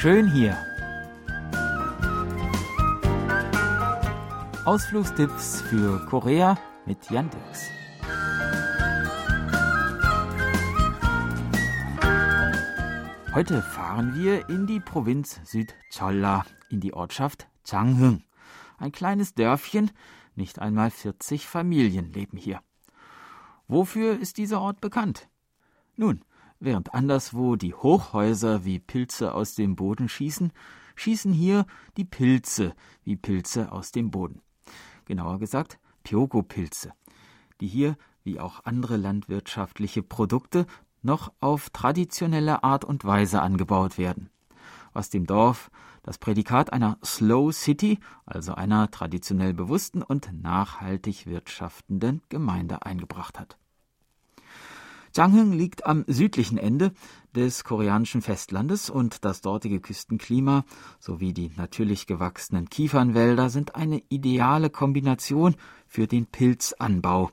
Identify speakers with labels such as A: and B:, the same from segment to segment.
A: Schön hier. Ausflugstipps für Korea mit Jan Dirks. Heute fahren wir in die Provinz Südcholla, in die Ortschaft Changhung. Ein kleines Dörfchen, nicht einmal 40 Familien leben hier. Wofür ist dieser Ort bekannt? Nun, während anderswo die Hochhäuser wie Pilze aus dem Boden schießen, schießen hier die Pilze wie Pilze aus dem Boden. Genauer gesagt Pyogo-Pilze, die hier wie auch andere landwirtschaftliche Produkte noch auf traditionelle Art und Weise angebaut werden, was dem Dorf das Prädikat einer Slow City, also einer traditionell bewussten und nachhaltig wirtschaftenden Gemeinde eingebracht hat. Changhung liegt am südlichen Ende des koreanischen Festlandes und das dortige Küstenklima sowie die natürlich gewachsenen Kiefernwälder sind eine ideale Kombination für den Pilzanbau.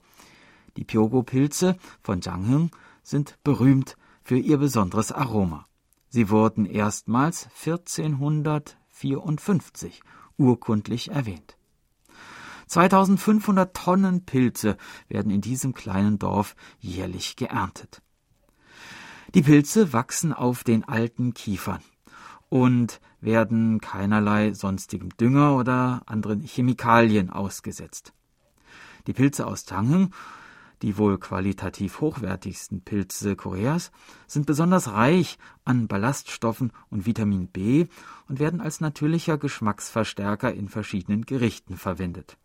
A: Die Pyogo-Pilze von Changhung sind berühmt für ihr besonderes Aroma. Sie wurden erstmals 1454 urkundlich erwähnt. 2500 Tonnen Pilze werden in diesem kleinen Dorf jährlich geerntet. Die Pilze wachsen auf den alten Kiefern und werden keinerlei sonstigem Dünger oder anderen Chemikalien ausgesetzt. Die Pilze aus Tangen die wohl qualitativ hochwertigsten Pilze Koreas sind besonders reich an Ballaststoffen und Vitamin B und werden als natürlicher Geschmacksverstärker in verschiedenen Gerichten verwendet.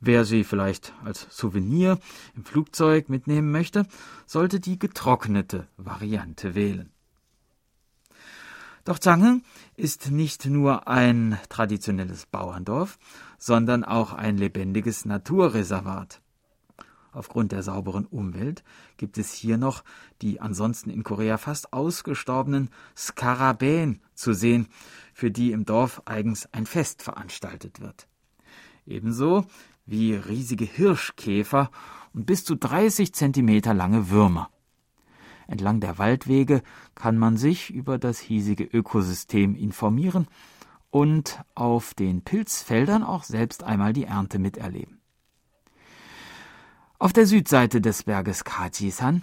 A: Wer sie vielleicht als Souvenir im Flugzeug mitnehmen möchte, sollte die getrocknete Variante wählen. Doch Zange ist nicht nur ein traditionelles Bauerndorf, sondern auch ein lebendiges Naturreservat. Aufgrund der sauberen Umwelt gibt es hier noch die ansonsten in Korea fast ausgestorbenen Skarabäen zu sehen, für die im Dorf eigens ein Fest veranstaltet wird. Ebenso wie riesige Hirschkäfer und bis zu 30 Zentimeter lange Würmer. Entlang der Waldwege kann man sich über das hiesige Ökosystem informieren und auf den Pilzfeldern auch selbst einmal die Ernte miterleben. Auf der Südseite des Berges Kajisan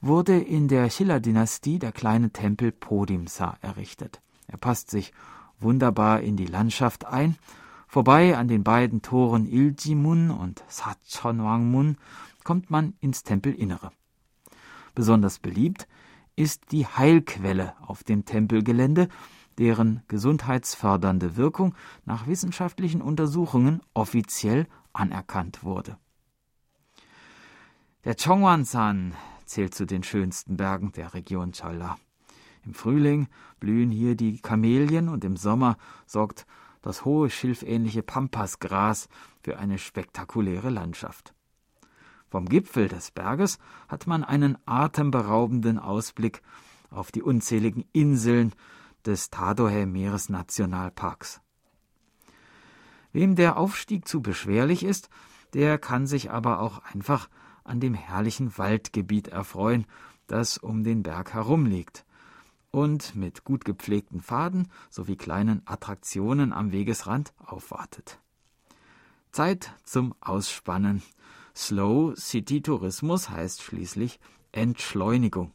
A: wurde in der Schiller-Dynastie der kleine Tempel Podimsa errichtet. Er passt sich wunderbar in die Landschaft ein. Vorbei an den beiden Toren Iljimun und Sachonwangmun kommt man ins Tempelinnere. Besonders beliebt ist die Heilquelle auf dem Tempelgelände, deren gesundheitsfördernde Wirkung nach wissenschaftlichen Untersuchungen offiziell anerkannt wurde. Der Chongwan-san zählt zu den schönsten Bergen der Region Cholla. Im Frühling blühen hier die Kamelien und im Sommer sorgt das hohe schilfähnliche Pampasgras für eine spektakuläre Landschaft. Vom Gipfel des Berges hat man einen atemberaubenden Ausblick auf die unzähligen Inseln des Tadohe Meeresnationalparks. Wem der Aufstieg zu beschwerlich ist, der kann sich aber auch einfach an dem herrlichen Waldgebiet erfreuen, das um den Berg herum liegt und mit gut gepflegten Pfaden sowie kleinen Attraktionen am Wegesrand aufwartet. Zeit zum Ausspannen. Slow City Tourismus heißt schließlich Entschleunigung.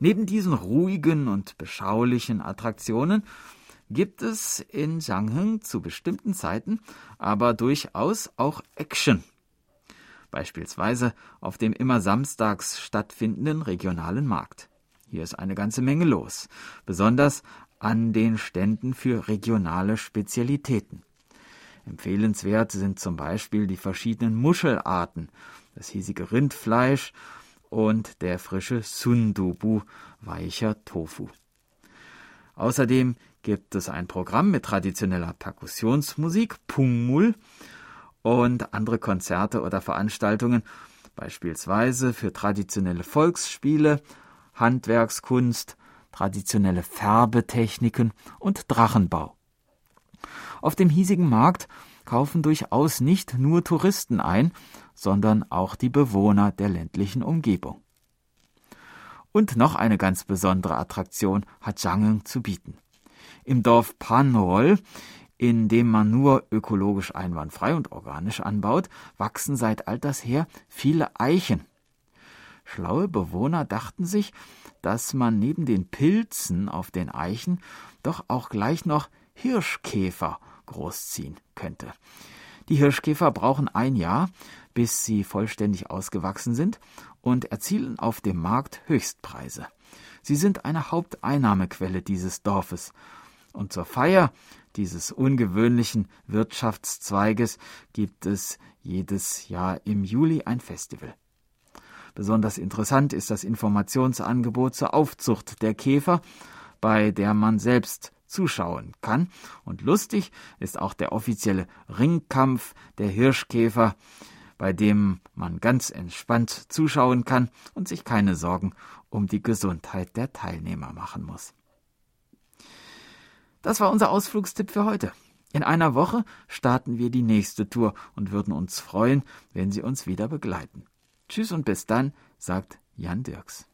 A: Neben diesen ruhigen und beschaulichen Attraktionen gibt es in Jiangheung zu bestimmten Zeiten aber durchaus auch Action beispielsweise auf dem immer samstags stattfindenden regionalen Markt. Hier ist eine ganze Menge los, besonders an den Ständen für regionale Spezialitäten. Empfehlenswert sind zum Beispiel die verschiedenen Muschelarten, das hiesige Rindfleisch und der frische Sundubu, weicher Tofu. Außerdem gibt es ein Programm mit traditioneller Perkussionsmusik, Pungmul, und andere Konzerte oder Veranstaltungen, beispielsweise für traditionelle Volksspiele, Handwerkskunst, traditionelle Färbetechniken und Drachenbau. Auf dem hiesigen Markt kaufen durchaus nicht nur Touristen ein, sondern auch die Bewohner der ländlichen Umgebung. Und noch eine ganz besondere Attraktion hat Jangen zu bieten. Im Dorf Panrol, in dem man nur ökologisch einwandfrei und organisch anbaut, wachsen seit alters her viele Eichen. Schlaue Bewohner dachten sich, dass man neben den Pilzen auf den Eichen doch auch gleich noch Hirschkäfer großziehen könnte. Die Hirschkäfer brauchen ein Jahr, bis sie vollständig ausgewachsen sind und erzielen auf dem Markt Höchstpreise. Sie sind eine Haupteinnahmequelle dieses Dorfes. Und zur Feier dieses ungewöhnlichen Wirtschaftszweiges gibt es jedes Jahr im Juli ein Festival. Besonders interessant ist das Informationsangebot zur Aufzucht der Käfer, bei der man selbst zuschauen kann. Und lustig ist auch der offizielle Ringkampf der Hirschkäfer, bei dem man ganz entspannt zuschauen kann und sich keine Sorgen um die Gesundheit der Teilnehmer machen muss. Das war unser Ausflugstipp für heute. In einer Woche starten wir die nächste Tour und würden uns freuen, wenn Sie uns wieder begleiten. Tschüss und bis dann, sagt Jan Dirks.